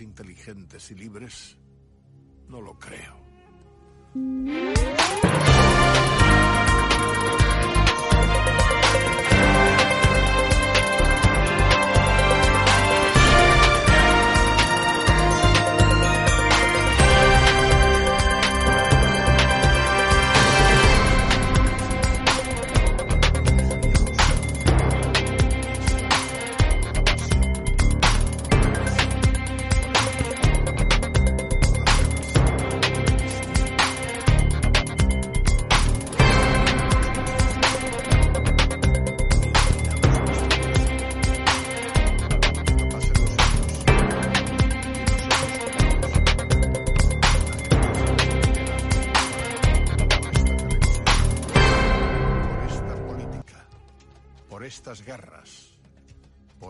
inteligentes y libres? No lo creo.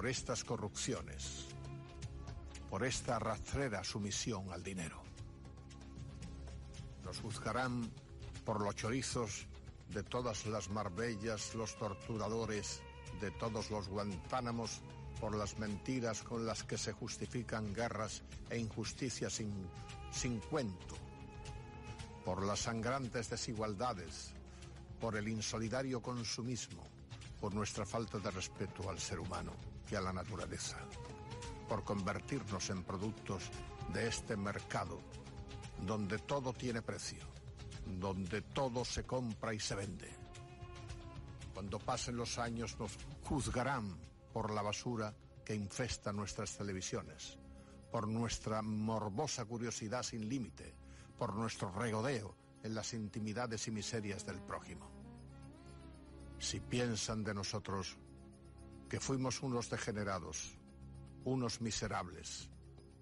Por estas corrupciones, por esta rastrera sumisión al dinero. Nos juzgarán por los chorizos de todas las Marbellas, los torturadores de todos los Guantánamos, por las mentiras con las que se justifican guerras e injusticias sin, sin cuento, por las sangrantes desigualdades, por el insolidario consumismo, por nuestra falta de respeto al ser humano a la naturaleza, por convertirnos en productos de este mercado donde todo tiene precio, donde todo se compra y se vende. Cuando pasen los años nos juzgarán por la basura que infesta nuestras televisiones, por nuestra morbosa curiosidad sin límite, por nuestro regodeo en las intimidades y miserias del prójimo si piensan de nosotros que fuimos unos degenerados, unos miserables,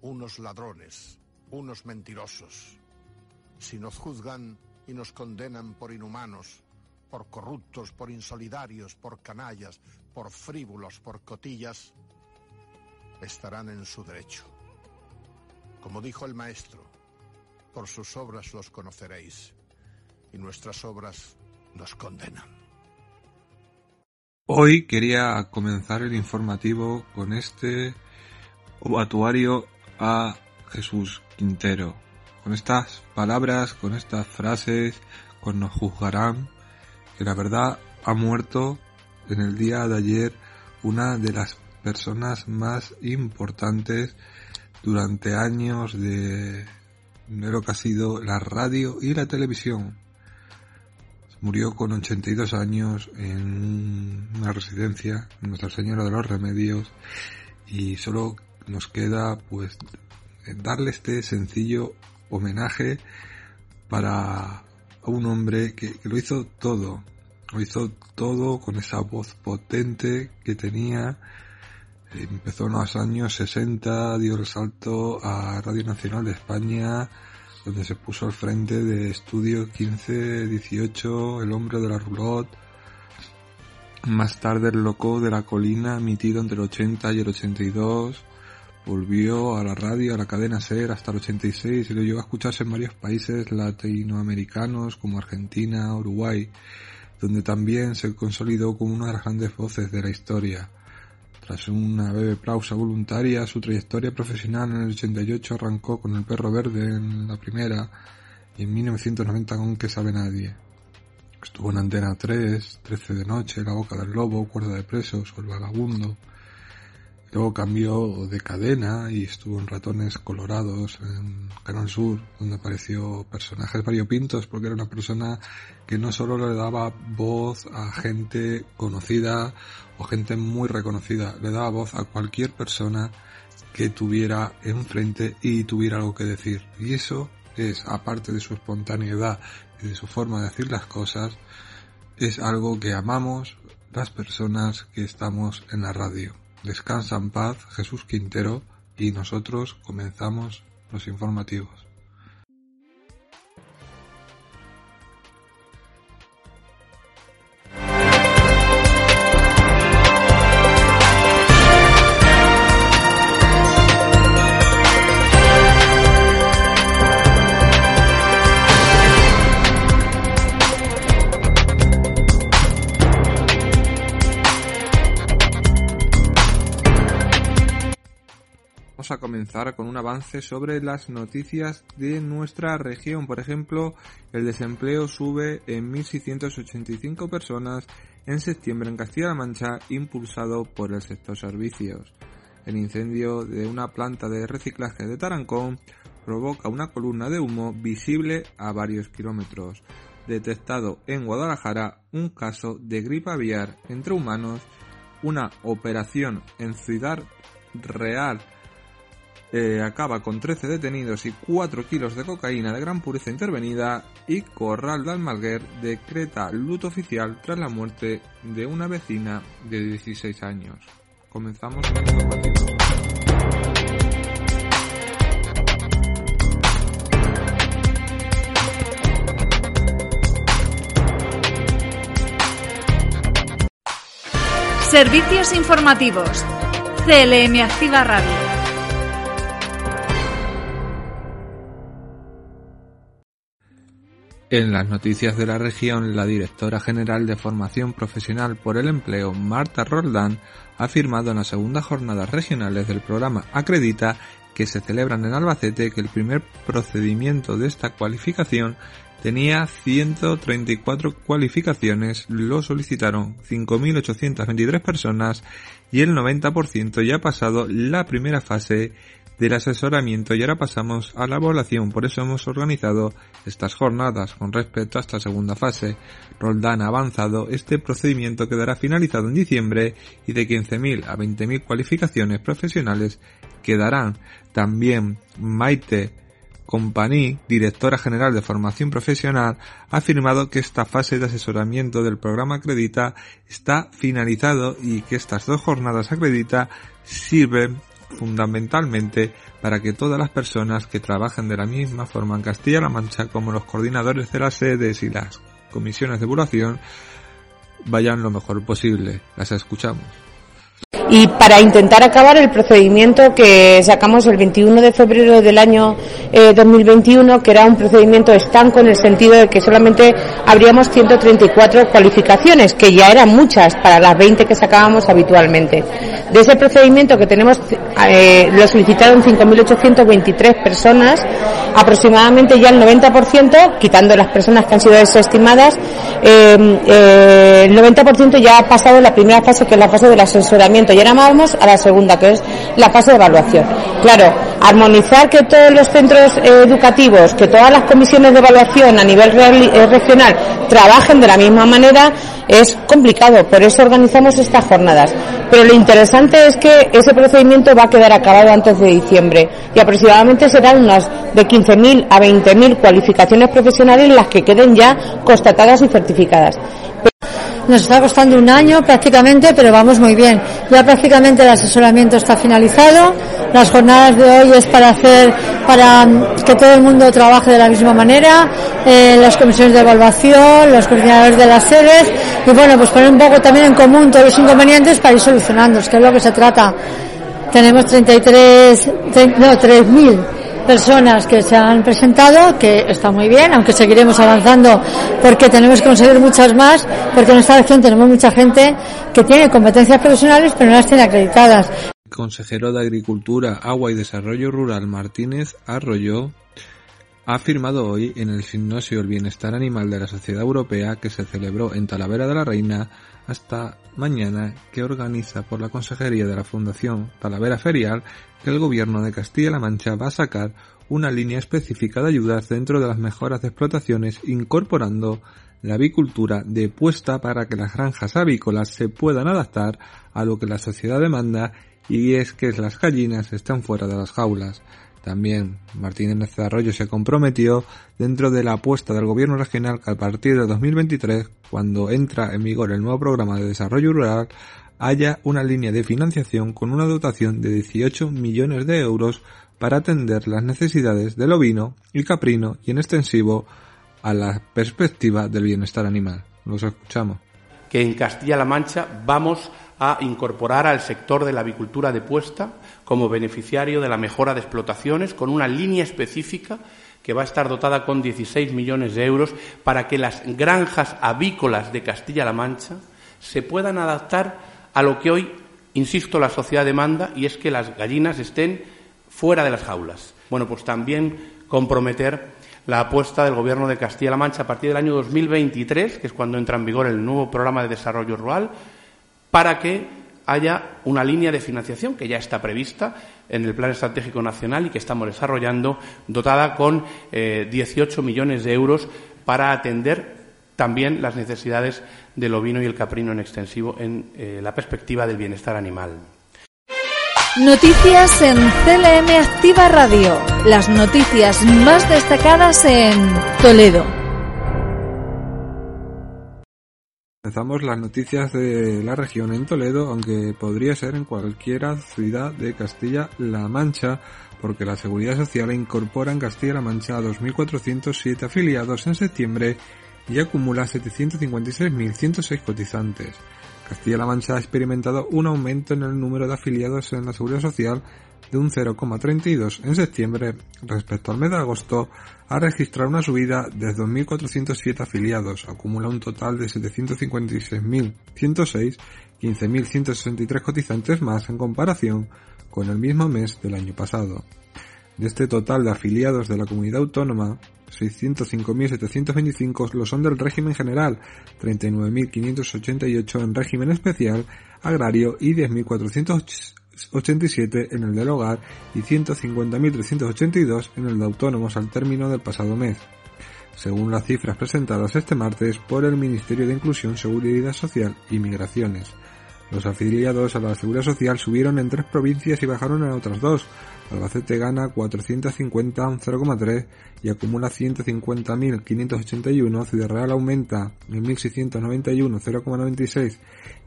unos ladrones, unos mentirosos, si nos juzgan y nos condenan por inhumanos, por corruptos, por insolidarios, por canallas, por frívolos, por cotillas, estarán en su derecho. Como dijo el maestro, por sus obras los conoceréis, y nuestras obras nos condenan. Hoy quería comenzar el informativo con este obatuario a Jesús Quintero. Con estas palabras, con estas frases, con nos juzgarán, que la verdad ha muerto en el día de ayer una de las personas más importantes durante años de, de lo que ha sido la radio y la televisión Murió con 82 años en una residencia, Nuestra Señora de los Remedios, y solo nos queda pues darle este sencillo homenaje para un hombre que, lo hizo todo, lo hizo todo con esa voz potente que tenía. Empezó en los años 60, dio el salto a Radio Nacional de España, donde se puso al frente de Estudio 15, 18, El hombre de la roulotte, más tarde El loco de la colina, emitido entre el 80 y el 82, volvió a la radio, a la cadena SER hasta el 86 y lo llevó a escucharse en varios países latinoamericanos como Argentina, Uruguay, donde también se consolidó como una de las grandes voces de la historia. Tras una breve pausa voluntaria, su trayectoria profesional en el 88 arrancó con El perro verde en la primera y en 1990 con Que sabe nadie. Estuvo en Antena 3, 13 de noche, La boca del lobo, Cuerda de presos o El vagabundo. Luego cambió de cadena y estuvo en Ratones Colorados en Canal Sur, donde apareció personajes variopintos porque era una persona que no solo le daba voz a gente conocida o gente muy reconocida, le daba voz a cualquier persona que tuviera enfrente y tuviera algo que decir. Y eso es, aparte de su espontaneidad y de su forma de decir las cosas, es algo que amamos las personas que estamos en la radio. Descansa en paz Jesús Quintero y nosotros comenzamos los informativos. Avance sobre las noticias de nuestra región. Por ejemplo, el desempleo sube en 1.685 personas en septiembre en Castilla-La Mancha, impulsado por el sector servicios. El incendio de una planta de reciclaje de Tarancón provoca una columna de humo visible a varios kilómetros. Detectado en Guadalajara un caso de gripe aviar entre humanos, una operación en Ciudad Real eh, acaba con 13 detenidos y 4 kilos de cocaína de gran pureza intervenida y Corral de Almaguer decreta luto oficial tras la muerte de una vecina de 16 años. Comenzamos con el informativo. Servicios informativos. CLM Activa Radio. En las noticias de la región, la directora general de Formación Profesional por el Empleo, Marta Roldán, ha afirmado en las segundas jornadas regionales del programa Acredita que se celebran en Albacete que el primer procedimiento de esta cualificación tenía 134 cualificaciones, lo solicitaron 5.823 personas y el 90% ya ha pasado la primera fase del asesoramiento y ahora pasamos a la evaluación. Por eso hemos organizado estas jornadas con respecto a esta segunda fase. Roldán ha avanzado, este procedimiento quedará finalizado en diciembre y de 15.000 a 20.000 cualificaciones profesionales quedarán. También Maite Companí, directora general de formación profesional, ha afirmado que esta fase de asesoramiento del programa Acredita está finalizado y que estas dos jornadas Acredita sirven fundamentalmente para que todas las personas que trabajen de la misma forma en Castilla-La Mancha como los coordinadores de las sedes y las comisiones de evaluación vayan lo mejor posible. Las escuchamos y para intentar acabar el procedimiento que sacamos el 21 de febrero del año 2021, eh, que era un procedimiento estanco en el sentido de que solamente habríamos 134 cualificaciones, que ya eran muchas para las 20 que sacábamos habitualmente. De ese procedimiento que tenemos, eh, lo solicitaron 5.823 personas, aproximadamente ya el 90%, quitando las personas que han sido desestimadas, eh, el 90% ya ha pasado la primera fase, que es la fase del asesoramiento y ahora vamos a la segunda, que es la fase de evaluación. Claro, armonizar que todos los centros eh, educativos, que todas las comisiones de evaluación a nivel eh, regional trabajen de la misma manera es complicado, por eso organizamos estas jornadas. Pero lo interesante es que ese procedimiento va a quedar acabado antes de diciembre y aproximadamente serán unas de 15.000 a 20.000 cualificaciones profesionales las que queden ya constatadas y certificadas. Nos está costando un año prácticamente, pero vamos muy bien. Ya prácticamente el asesoramiento está finalizado. Las jornadas de hoy es para hacer, para que todo el mundo trabaje de la misma manera, eh, las comisiones de evaluación, los coordinadores de las sedes, y bueno, pues poner un poco también en común todos los inconvenientes para ir solucionando, que es lo que se trata. Tenemos 33, no, 3.000 personas que se han presentado, que está muy bien, aunque seguiremos avanzando porque tenemos que conseguir muchas más, porque en esta región tenemos mucha gente que tiene competencias profesionales pero no las tiene acreditadas. El consejero de Agricultura, Agua y Desarrollo Rural Martínez Arroyo ha afirmado hoy en el gimnasio El Bienestar Animal de la Sociedad Europea que se celebró en Talavera de la Reina hasta mañana que organiza por la Consejería de la Fundación Talavera Ferial que el Gobierno de Castilla-La Mancha va a sacar una línea específica de ayudas dentro de las mejoras de explotaciones incorporando la avicultura de puesta para que las granjas avícolas se puedan adaptar a lo que la sociedad demanda y es que las gallinas están fuera de las jaulas. También Martínez Arroyo se comprometió dentro de la apuesta del gobierno regional que a partir de 2023, cuando entra en vigor el nuevo programa de desarrollo rural, haya una línea de financiación con una dotación de 18 millones de euros para atender las necesidades del ovino y caprino y en extensivo a la perspectiva del bienestar animal. Los escuchamos. Que en Castilla-La Mancha vamos a incorporar al sector de la avicultura de puesta como beneficiario de la mejora de explotaciones con una línea específica que va a estar dotada con 16 millones de euros para que las granjas avícolas de Castilla-La Mancha se puedan adaptar a lo que hoy, insisto, la sociedad demanda y es que las gallinas estén fuera de las jaulas. Bueno, pues también comprometer la apuesta del Gobierno de Castilla-La Mancha a partir del año 2023, que es cuando entra en vigor el nuevo programa de desarrollo rural, para que haya una línea de financiación que ya está prevista en el Plan Estratégico Nacional y que estamos desarrollando, dotada con 18 eh, millones de euros para atender también las necesidades del ovino y el caprino en extensivo en eh, la perspectiva del bienestar animal. Noticias en CLM Activa Radio. Las noticias más destacadas en Toledo. Empezamos las noticias de la región en Toledo, aunque podría ser en cualquier ciudad de Castilla-La Mancha, porque la Seguridad Social incorpora en Castilla-La Mancha a 2.407 afiliados en septiembre y acumula 756.106 cotizantes. Castilla-La Mancha ha experimentado un aumento en el número de afiliados en la Seguridad Social de un 0,32 en septiembre respecto al mes de agosto, ha registrado una subida de 2.407 afiliados, acumula un total de 756.106, 15.163 cotizantes más en comparación con el mismo mes del año pasado. De este total de afiliados de la comunidad autónoma, 605.725 lo son del régimen general, 39.588 en régimen especial, agrario y 10.487 en el del hogar y 150.382 en el de autónomos al término del pasado mes. Según las cifras presentadas este martes por el Ministerio de Inclusión, Seguridad Social y Migraciones. Los afiliados a la Seguridad Social subieron en tres provincias y bajaron en otras dos, Albacete gana 450 0,3 y acumula 150.581, Ciudad Real aumenta en 1.691 0,96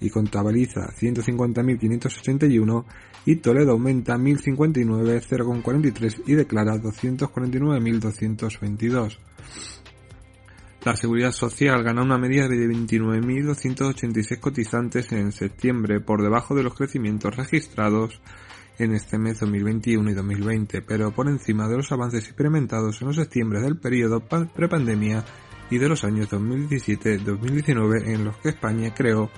y contabiliza 150.581 y Toledo aumenta 1.059 0,43 y declara 249.222. La Seguridad Social gana una media de 29.286 cotizantes en septiembre, por debajo de los crecimientos registrados en este mes 2021 y 2020, pero por encima de los avances experimentados en los septiembre del periodo prepandemia y de los años 2017-2019 en los que España creó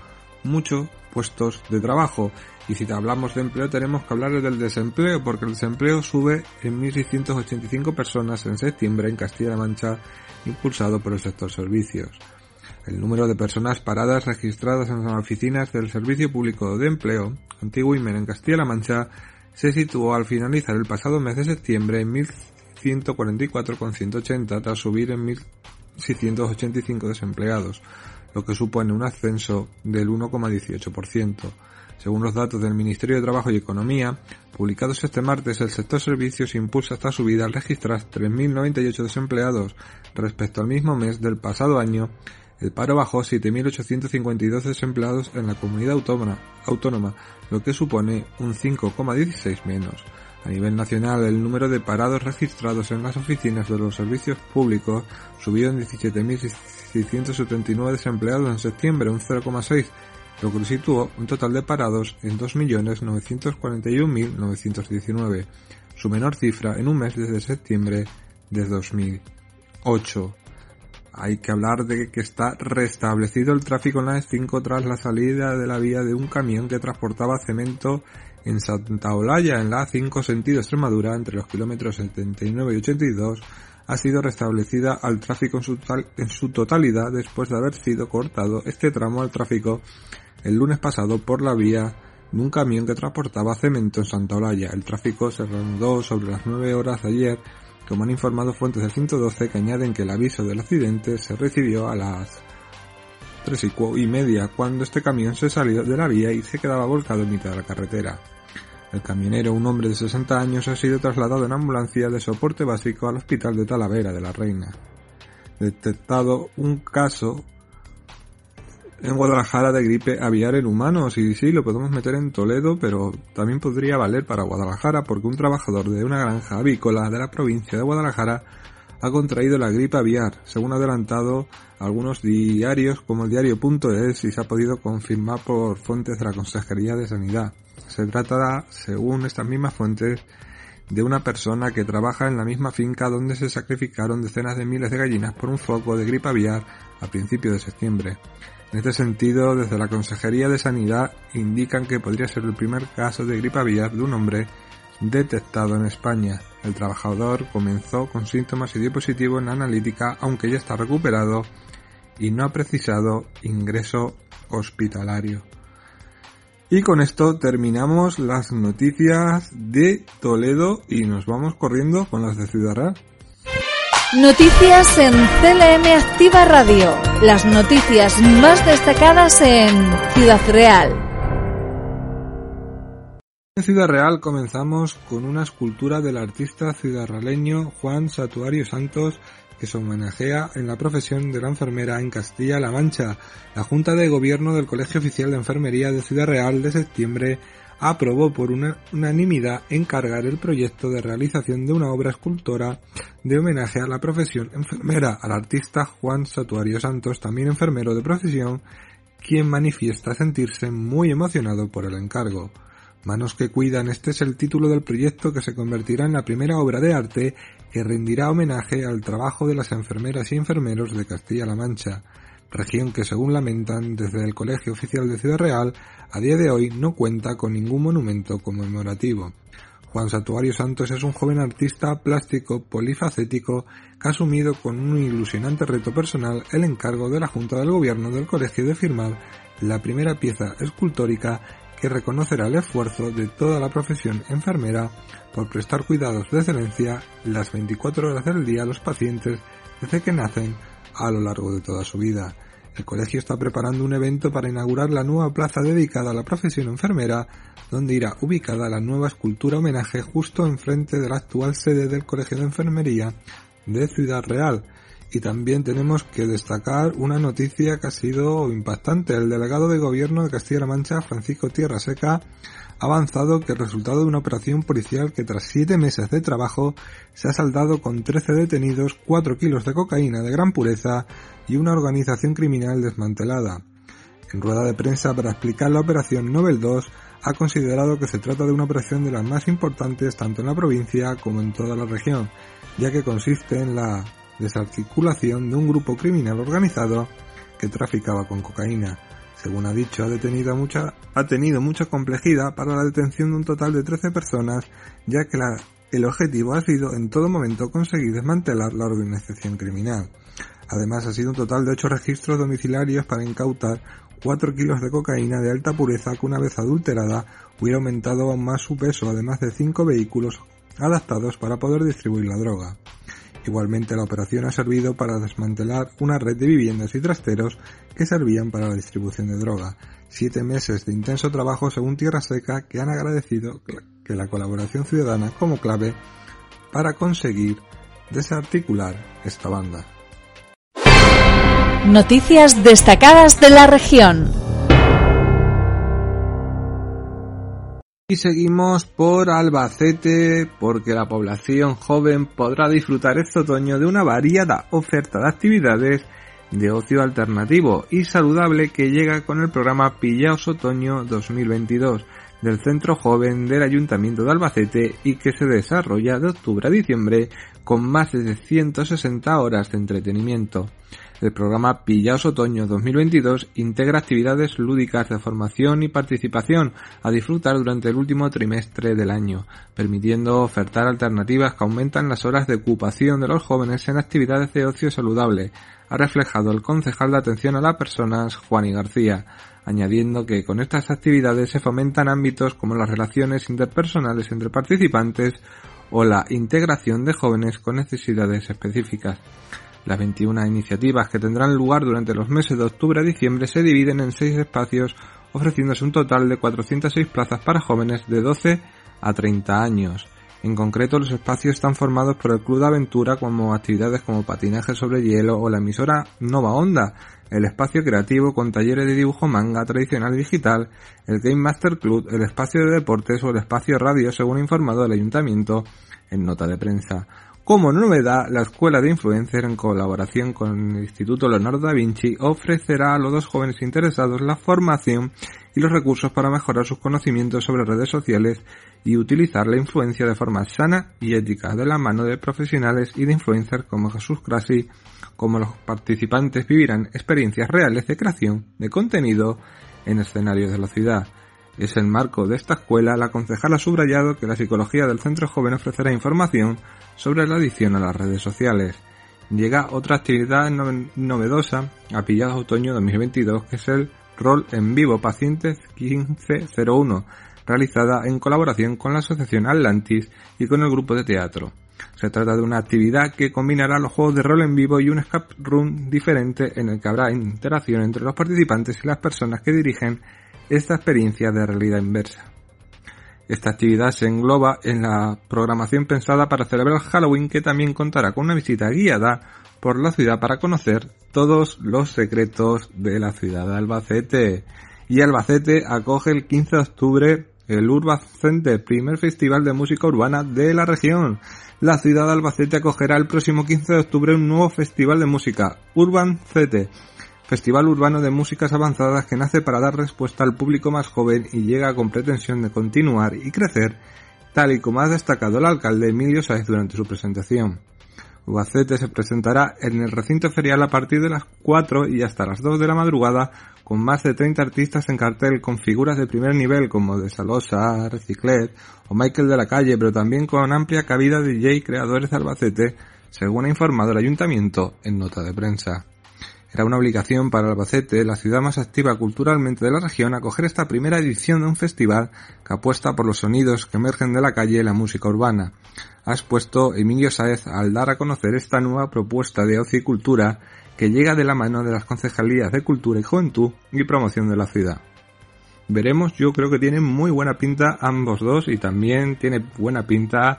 muchos puestos de trabajo. Y si hablamos de empleo tenemos que hablar del desempleo, porque el desempleo sube en 1.685 personas en septiembre en Castilla-La Mancha, impulsado por el sector servicios. El número de personas paradas registradas en las oficinas del Servicio Público de Empleo, antiguo IMEN en Castilla-La Mancha, se situó al finalizar el pasado mes de septiembre en 1.144,180 tras subir en 1.685 desempleados, lo que supone un ascenso del 1,18%. Según los datos del Ministerio de Trabajo y Economía, publicados este martes, el sector servicios impulsa esta subida al registrar 3.098 desempleados respecto al mismo mes del pasado año el paro bajó 7.852 desempleados en la comunidad autónoma, lo que supone un 5,16 menos. A nivel nacional, el número de parados registrados en las oficinas de los servicios públicos subió en 17.679 desempleados en septiembre, un 0,6, lo que situó un total de parados en 2.941.919, su menor cifra en un mes desde septiembre de 2008. Hay que hablar de que está restablecido el tráfico en la E5 tras la salida de la vía de un camión que transportaba cemento en Santa Olaya, en la A5 sentido Extremadura, entre los kilómetros 79 y 82, ha sido restablecida al tráfico en su totalidad después de haber sido cortado este tramo al tráfico el lunes pasado por la vía de un camión que transportaba cemento en Santa Olaya. El tráfico se reanudó sobre las 9 horas de ayer como han informado fuentes del 112 que añaden que el aviso del accidente se recibió a las 3 y media cuando este camión se salió de la vía y se quedaba volcado en mitad de la carretera. El camionero, un hombre de 60 años, ha sido trasladado en ambulancia de soporte básico al hospital de Talavera de la Reina. Detectado un caso en Guadalajara de gripe aviar en humanos y sí, lo podemos meter en Toledo, pero también podría valer para Guadalajara porque un trabajador de una granja avícola de la provincia de Guadalajara ha contraído la gripe aviar, según adelantado algunos diarios como el diario.es y se ha podido confirmar por fuentes de la Consejería de Sanidad. Se trata, según estas mismas fuentes, de una persona que trabaja en la misma finca donde se sacrificaron decenas de miles de gallinas por un foco de gripe aviar a principios de septiembre. En este sentido, desde la Consejería de Sanidad indican que podría ser el primer caso de gripe aviar de un hombre detectado en España. El trabajador comenzó con síntomas y dio positivo en la analítica, aunque ya está recuperado y no ha precisado ingreso hospitalario. Y con esto terminamos las noticias de Toledo y nos vamos corriendo con las de Ciudad Real. Noticias en CLM Activa Radio. Las noticias más destacadas en Ciudad Real. En Ciudad Real comenzamos con una escultura del artista ciudadraleño Juan Satuario Santos que se homenajea en la profesión de la enfermera en Castilla-La Mancha. La Junta de Gobierno del Colegio Oficial de Enfermería de Ciudad Real de septiembre aprobó por una unanimidad encargar el proyecto de realización de una obra escultora de homenaje a la profesión enfermera al artista Juan Satuario Santos, también enfermero de profesión, quien manifiesta sentirse muy emocionado por el encargo. Manos que cuidan, este es el título del proyecto que se convertirá en la primera obra de arte que rendirá homenaje al trabajo de las enfermeras y enfermeros de Castilla-La Mancha, región que según lamentan desde el Colegio Oficial de Ciudad Real, a día de hoy no cuenta con ningún monumento conmemorativo. Juan Satuario Santos es un joven artista plástico polifacético que ha asumido con un ilusionante reto personal el encargo de la Junta del Gobierno del Colegio de firmar la primera pieza escultórica que reconocerá el esfuerzo de toda la profesión enfermera por prestar cuidados de excelencia las 24 horas del día a los pacientes desde que nacen a lo largo de toda su vida. El colegio está preparando un evento para inaugurar la nueva plaza dedicada a la profesión enfermera, donde irá ubicada la nueva escultura homenaje justo enfrente de la actual sede del Colegio de Enfermería de Ciudad Real, y también tenemos que destacar una noticia que ha sido impactante. El delegado de gobierno de Castilla-La Mancha, Francisco Tierra Seca, ha avanzado que el resultado de una operación policial que tras siete meses de trabajo se ha saldado con 13 detenidos, 4 kilos de cocaína de gran pureza y una organización criminal desmantelada. En rueda de prensa para explicar la operación Nobel 2, ha considerado que se trata de una operación de las más importantes tanto en la provincia como en toda la región, ya que consiste en la desarticulación de un grupo criminal organizado que traficaba con cocaína. Según ha dicho, ha, tenido mucha complejidad para la detención de un total de 13 personas, ya que el objetivo ha sido en todo momento conseguir desmantelar la organización criminal. Además, ha sido un total de 8 registros domiciliarios para incautar 4 kilos de cocaína de alta pureza que una vez adulterada hubiera aumentado aún más su peso, además de 5 vehículos adaptados para poder distribuir la droga. Igualmente la operación ha servido para desmantelar una red de viviendas y trasteros que servían para la distribución de droga. Siete meses de intenso trabajo según Tierra Seca que han agradecido que la colaboración ciudadana como clave para conseguir desarticular esta banda. Noticias destacadas de la región. Y seguimos por Albacete porque la población joven podrá disfrutar este otoño de una variada oferta de actividades de ocio alternativo y saludable que llega con el programa Pillaos Otoño 2022 del Centro Joven del Ayuntamiento de Albacete y que se desarrolla de octubre a diciembre con más de 160 horas de entretenimiento. El programa Pillaos Otoño 2022 integra actividades lúdicas de formación y participación a disfrutar durante el último trimestre del año, permitiendo ofertar alternativas que aumentan las horas de ocupación de los jóvenes en actividades de ocio saludable, ha reflejado el concejal de atención a las personas Juan y García, añadiendo que con estas actividades se fomentan ámbitos como las relaciones interpersonales entre participantes o la integración de jóvenes con necesidades específicas. Las 21 iniciativas que tendrán lugar durante los meses de octubre a diciembre se dividen en seis espacios, ofreciéndose un total de 406 plazas para jóvenes de 12 a 30 años. En concreto, los espacios están formados por el Club de Aventura como actividades como patinaje sobre hielo o la emisora Nova Onda, el espacio creativo con talleres de dibujo manga tradicional y digital, el Game Master Club, el espacio de deportes o el espacio radio según informado el ayuntamiento en nota de prensa. Como novedad, la Escuela de Influencer, en colaboración con el Instituto Leonardo da Vinci, ofrecerá a los dos jóvenes interesados la formación y los recursos para mejorar sus conocimientos sobre redes sociales y utilizar la influencia de forma sana y ética de la mano de profesionales y de influencers como Jesús Crasi, como los participantes vivirán experiencias reales de creación de contenido en escenarios de la ciudad. Es el marco de esta escuela, la concejala ha subrayado que la psicología del centro joven ofrecerá información sobre la adicción a las redes sociales. Llega otra actividad novedosa a pillados otoño 2022, que es el rol en vivo Pacientes 1501, realizada en colaboración con la Asociación Atlantis y con el grupo de teatro. Se trata de una actividad que combinará los juegos de rol en vivo y un escape room diferente en el que habrá interacción entre los participantes y las personas que dirigen esta experiencia de realidad inversa. Esta actividad se engloba en la programación pensada para celebrar Halloween que también contará con una visita guiada por la ciudad para conocer todos los secretos de la ciudad de Albacete. Y Albacete acoge el 15 de octubre el Urban Center, primer festival de música urbana de la región. La ciudad de Albacete acogerá el próximo 15 de octubre un nuevo festival de música, Urban Cete, festival urbano de músicas avanzadas que nace para dar respuesta al público más joven y llega con pretensión de continuar y crecer, tal y como ha destacado el alcalde Emilio Sáez durante su presentación. Albacete se presentará en el recinto ferial a partir de las 4 y hasta las 2 de la madrugada con más de 30 artistas en cartel con figuras de primer nivel como de Salosa, Reciclet o Michael de la Calle, pero también con amplia cabida de DJ creadores de Albacete, según ha informado el ayuntamiento en nota de prensa. Era una obligación para Albacete, la ciudad más activa culturalmente de la región, acoger esta primera edición de un festival que apuesta por los sonidos que emergen de la calle y la música urbana. Ha expuesto Emilio Saez al dar a conocer esta nueva propuesta de ocio y cultura que llega de la mano de las concejalías de Cultura y Juventud y Promoción de la ciudad. Veremos, yo creo que tienen muy buena pinta ambos dos y también tiene buena pinta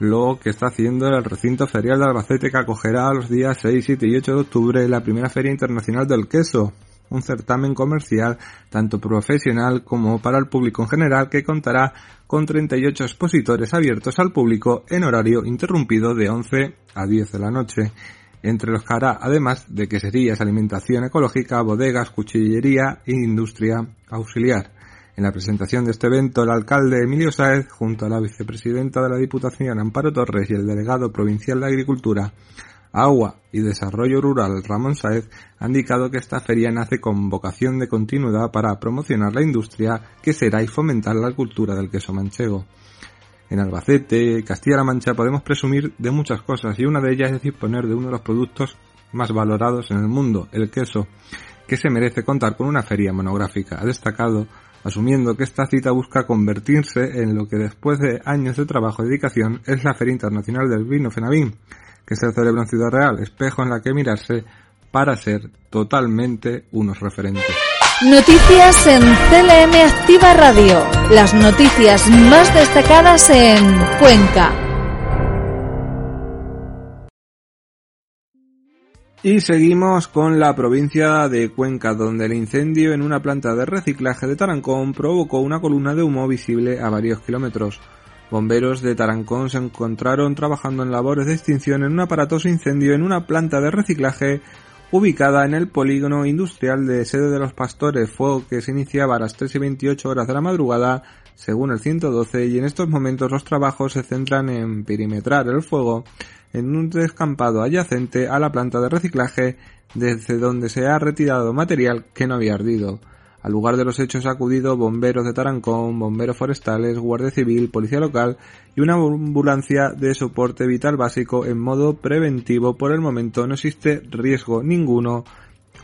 lo que está haciendo el recinto ferial de Albacete que acogerá los días 6, 7 y 8 de octubre la primera Feria Internacional del Queso, un certamen comercial tanto profesional como para el público en general que contará con 38 expositores abiertos al público en horario interrumpido de 11 a 10 de la noche, entre los que hará además de queserías, alimentación ecológica, bodegas, cuchillería e industria auxiliar. En la presentación de este evento, el alcalde Emilio Sáez, junto a la vicepresidenta de la Diputación Amparo Torres y el delegado provincial de Agricultura, Agua y Desarrollo Rural Ramón Sáez, han indicado que esta feria nace con vocación de continuidad para promocionar la industria que será y fomentar la cultura del queso manchego. En Albacete, Castilla-La Mancha podemos presumir de muchas cosas y una de ellas es disponer de uno de los productos más valorados en el mundo, el queso, que se merece contar con una feria monográfica. Ha destacado asumiendo que esta cita busca convertirse en lo que después de años de trabajo y dedicación es la Feria Internacional del Vino Fenavín, que se celebra en Ciudad Real, espejo en la que mirarse para ser totalmente unos referentes. Noticias en CLM Activa Radio. Las noticias más destacadas en Cuenca. Y seguimos con la provincia de Cuenca, donde el incendio en una planta de reciclaje de Tarancón provocó una columna de humo visible a varios kilómetros. Bomberos de Tarancón se encontraron trabajando en labores de extinción en un aparatoso incendio en una planta de reciclaje ubicada en el polígono industrial de Sede de los Pastores, fuego que se iniciaba a las 3 y 28 horas de la madrugada, según el 112, y en estos momentos los trabajos se centran en perimetrar el fuego en un descampado adyacente a la planta de reciclaje desde donde se ha retirado material que no había ardido. Al lugar de los hechos ha acudido bomberos de Tarancón, bomberos forestales, guardia civil, policía local y una ambulancia de soporte vital básico en modo preventivo. Por el momento no existe riesgo ninguno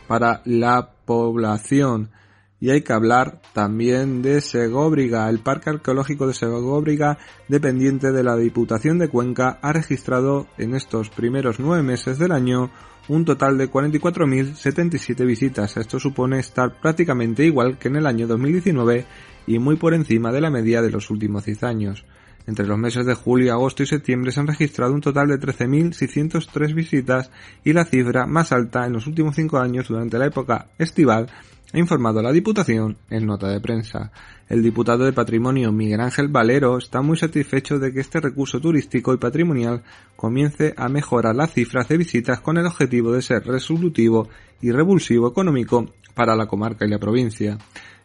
para la población. Y hay que hablar también de Segóbriga. El Parque Arqueológico de Segóbriga, dependiente de la Diputación de Cuenca, ha registrado en estos primeros nueve meses del año un total de 44.077 visitas. Esto supone estar prácticamente igual que en el año 2019 y muy por encima de la media de los últimos 10 años. Entre los meses de julio, agosto y septiembre se han registrado un total de 13.603 visitas y la cifra más alta en los últimos 5 años durante la época estival ha informado a la Diputación en nota de prensa. El diputado de Patrimonio Miguel Ángel Valero está muy satisfecho de que este recurso turístico y patrimonial comience a mejorar las cifras de visitas con el objetivo de ser resolutivo y revulsivo económico para la comarca y la provincia.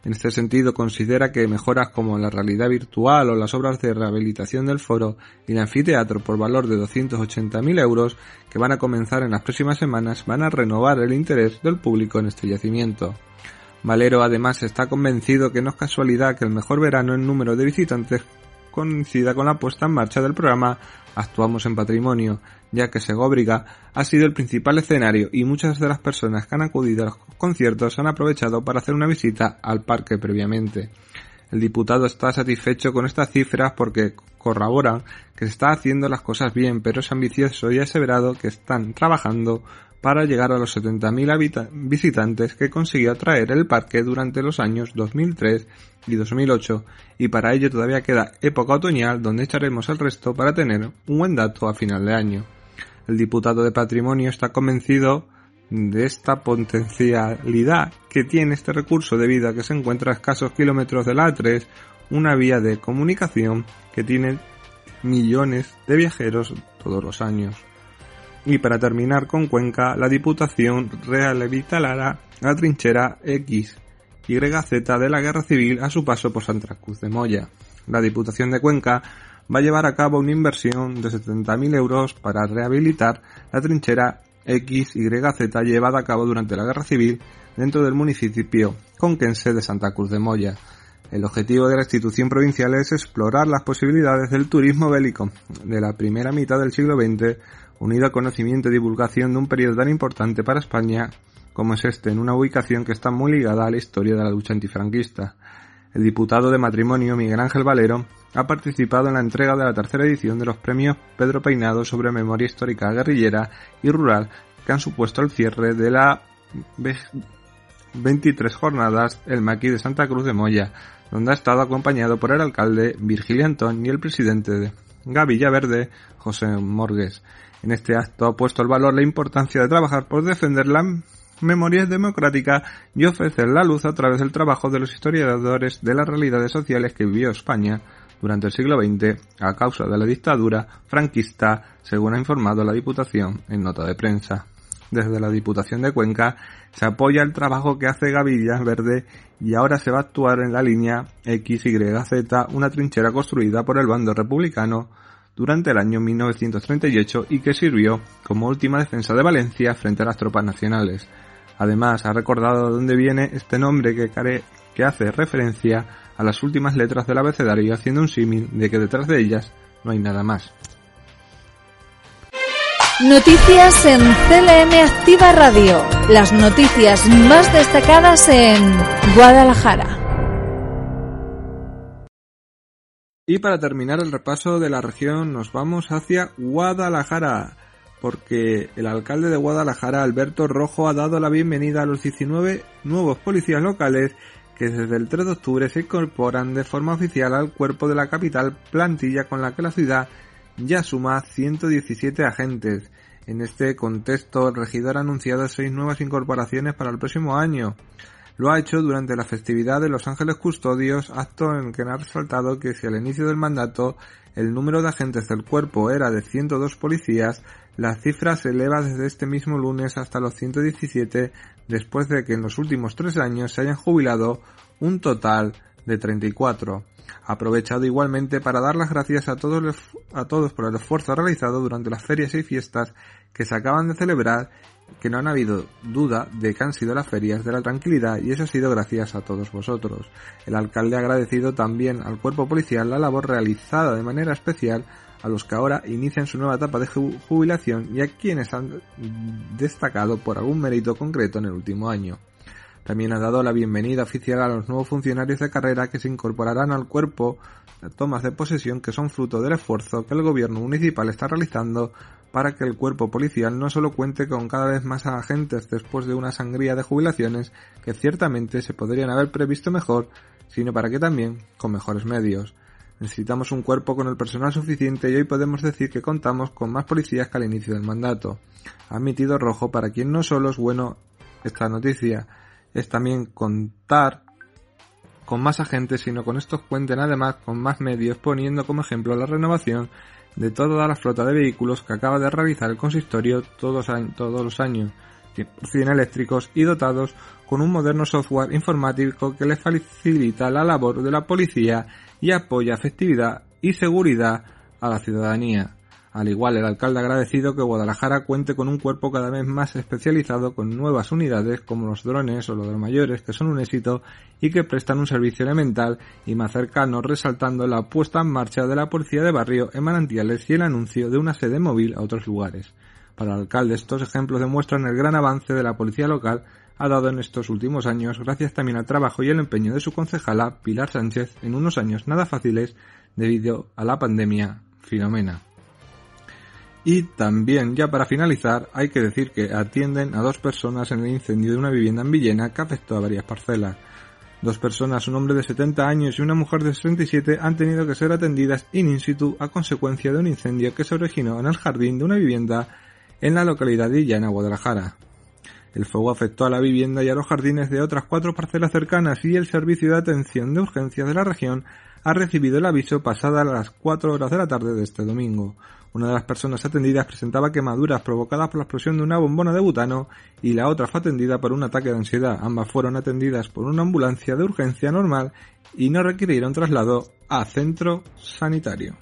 En este sentido, considera que mejoras como la realidad virtual o las obras de rehabilitación del foro y el anfiteatro por valor de 280.000 euros que van a comenzar en las próximas semanas van a renovar el interés del público en este yacimiento. Valero además está convencido que no es casualidad que el mejor verano en número de visitantes coincida con la puesta en marcha del programa Actuamos en Patrimonio, ya que Segóbriga ha sido el principal escenario y muchas de las personas que han acudido a los conciertos han aprovechado para hacer una visita al parque previamente. El diputado está satisfecho con estas cifras porque corroboran que se está haciendo las cosas bien, pero es ambicioso y aseverado que están trabajando para llegar a los 70.000 visitantes que consiguió atraer el parque durante los años 2003 y 2008 y para ello todavía queda época otoñal donde echaremos el resto para tener un buen dato a final de año. El diputado de patrimonio está convencido de esta potencialidad que tiene este recurso debido a que se encuentra a escasos kilómetros de la A3, una vía de comunicación que tiene millones de viajeros todos los años. Y para terminar con Cuenca, la Diputación rehabilitará la trinchera X, Y, Z de la Guerra Civil a su paso por Santa Cruz de Moya. La Diputación de Cuenca va a llevar a cabo una inversión de 70.000 euros para rehabilitar la trinchera XYZ llevada a cabo durante la Guerra Civil dentro del municipio conquense de Santa Cruz de Moya. El objetivo de la institución provincial es explorar las posibilidades del turismo bélico de la primera mitad del siglo XX, unido a conocimiento y divulgación de un periodo tan importante para España como es este, en una ubicación que está muy ligada a la historia de la lucha antifranquista. El diputado de matrimonio Miguel Ángel Valero ha participado en la entrega de la tercera edición de los premios Pedro Peinado sobre memoria histórica guerrillera y rural que han supuesto el cierre de la 23 jornadas el Maqui de Santa Cruz de Moya, donde ha estado acompañado por el alcalde Virgilio Antón y el presidente de Gavilla Verde, José Morgues. En este acto ha puesto el valor la importancia de trabajar por defender la memoria democrática y ofrecer la luz a través del trabajo de los historiadores de las realidades sociales que vivió España durante el siglo XX a causa de la dictadura franquista, según ha informado la Diputación en nota de prensa. Desde la Diputación de Cuenca se apoya el trabajo que hace Gavillas Verde y ahora se va a actuar en la línea XYZ, una trinchera construida por el bando republicano durante el año 1938 y que sirvió como última defensa de Valencia frente a las tropas nacionales. Además, ha recordado de dónde viene este nombre que, hace referencia a las últimas letras del abecedario haciendo un símil de que detrás de ellas no hay nada más. Noticias en CLM Activa Radio. Las noticias más destacadas en Guadalajara. Y para terminar el repaso de la región nos vamos hacia Guadalajara, porque el alcalde de Guadalajara, Alberto Rojo, ha dado la bienvenida a los 19 nuevos policías locales que desde el 3 de octubre se incorporan de forma oficial al cuerpo de la capital, plantilla con la que la ciudad ya suma 117 agentes. En este contexto, el regidor ha anunciado seis nuevas incorporaciones para el próximo año. Lo ha hecho durante la festividad de Los Ángeles Custodios, acto en que ha resaltado que si al inicio del mandato el número de agentes del cuerpo era de 102 policías, la cifra se eleva desde este mismo lunes hasta los 117 después de que en los últimos tres años se hayan jubilado un total de 34. Ha aprovechado igualmente para dar las gracias a todos, a todos por el esfuerzo realizado durante las ferias y fiestas que se acaban de celebrar, que no han habido duda de que han sido las ferias de la tranquilidad y eso ha sido gracias a todos vosotros. El alcalde ha agradecido también al cuerpo policial la labor realizada de manera especial a los que ahora inician su nueva etapa de jubilación y a quienes han destacado por algún mérito concreto en el último año. También ha dado la bienvenida oficial a los nuevos funcionarios de carrera que se incorporarán al cuerpo de tomas de posesión que son fruto del esfuerzo que el gobierno municipal está realizando para que el cuerpo policial no solo cuente con cada vez más agentes después de una sangría de jubilaciones que ciertamente se podrían haber previsto mejor, sino para que también con mejores medios. Necesitamos un cuerpo con el personal suficiente y hoy podemos decir que contamos con más policías que al inicio del mandato. Ha admitido Rojo para quien no solo es bueno esta noticia, es también contar con más agentes, sino con estos cuenten además con más medios, poniendo como ejemplo la renovación de toda la flota de vehículos que acaba de realizar el consistorio todos, todos los años, 100% eléctricos y dotados con un moderno software informático que les facilita la labor de la policía y apoya efectividad y seguridad a la ciudadanía. Al igual, el alcalde ha agradecido que Guadalajara cuente con un cuerpo cada vez más especializado con nuevas unidades como los drones o los mayores que son un éxito y que prestan un servicio elemental y más cercano resaltando la puesta en marcha de la policía de barrio en Manantiales y el anuncio de una sede móvil a otros lugares. Para el alcalde estos ejemplos demuestran el gran avance de la policía local ha dado en estos últimos años gracias también al trabajo y el empeño de su concejala Pilar Sánchez en unos años nada fáciles debido a la pandemia Filomena. Y también, ya para finalizar, hay que decir que atienden a dos personas en el incendio de una vivienda en Villena que afectó a varias parcelas. Dos personas, un hombre de 70 años y una mujer de 67, han tenido que ser atendidas in situ a consecuencia de un incendio que se originó en el jardín de una vivienda en la localidad de Villena, Guadalajara. El fuego afectó a la vivienda y a los jardines de otras cuatro parcelas cercanas y el Servicio de Atención de Urgencias de la región ha recibido el aviso pasada a las 4 horas de la tarde de este domingo. Una de las personas atendidas presentaba quemaduras provocadas por la explosión de una bombona de butano y la otra fue atendida por un ataque de ansiedad. Ambas fueron atendidas por una ambulancia de urgencia normal y no requirieron traslado a centro sanitario.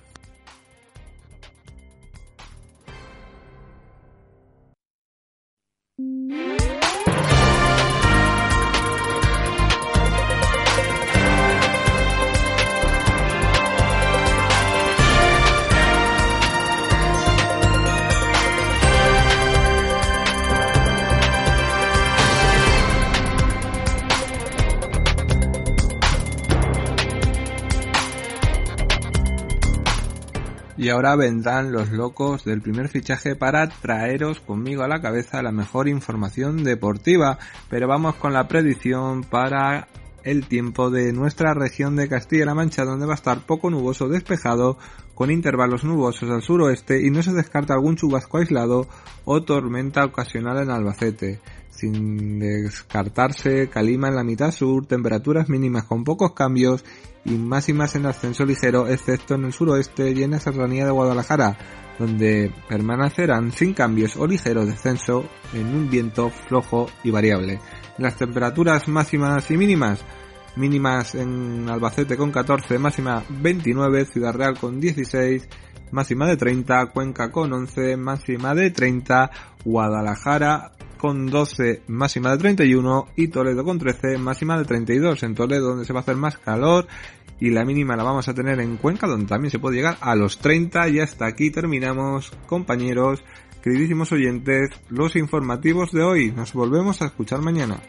Y ahora vendrán los locos del primer fichaje para traeros conmigo a la cabeza la mejor información deportiva. Pero vamos con la predicción para el tiempo de nuestra región de Castilla-La Mancha, donde va a estar poco nuboso despejado, con intervalos nubosos al suroeste y no se descarta algún chubasco aislado o tormenta ocasional en Albacete. Sin descartarse Calima en la mitad sur, temperaturas mínimas con pocos cambios y máximas en ascenso ligero, excepto en el suroeste y en la serranía de Guadalajara, donde permanecerán sin cambios o ligero descenso en un viento flojo y variable. Las temperaturas máximas y mínimas, mínimas en Albacete con 14, máxima 29, Ciudad Real con 16, máxima de 30, Cuenca con 11, máxima de 30, Guadalajara con 12, máxima de 31 y Toledo con 13, máxima de 32. En Toledo donde se va a hacer más calor y la mínima la vamos a tener en Cuenca donde también se puede llegar a los 30 y hasta aquí terminamos compañeros, queridísimos oyentes, los informativos de hoy. Nos volvemos a escuchar mañana.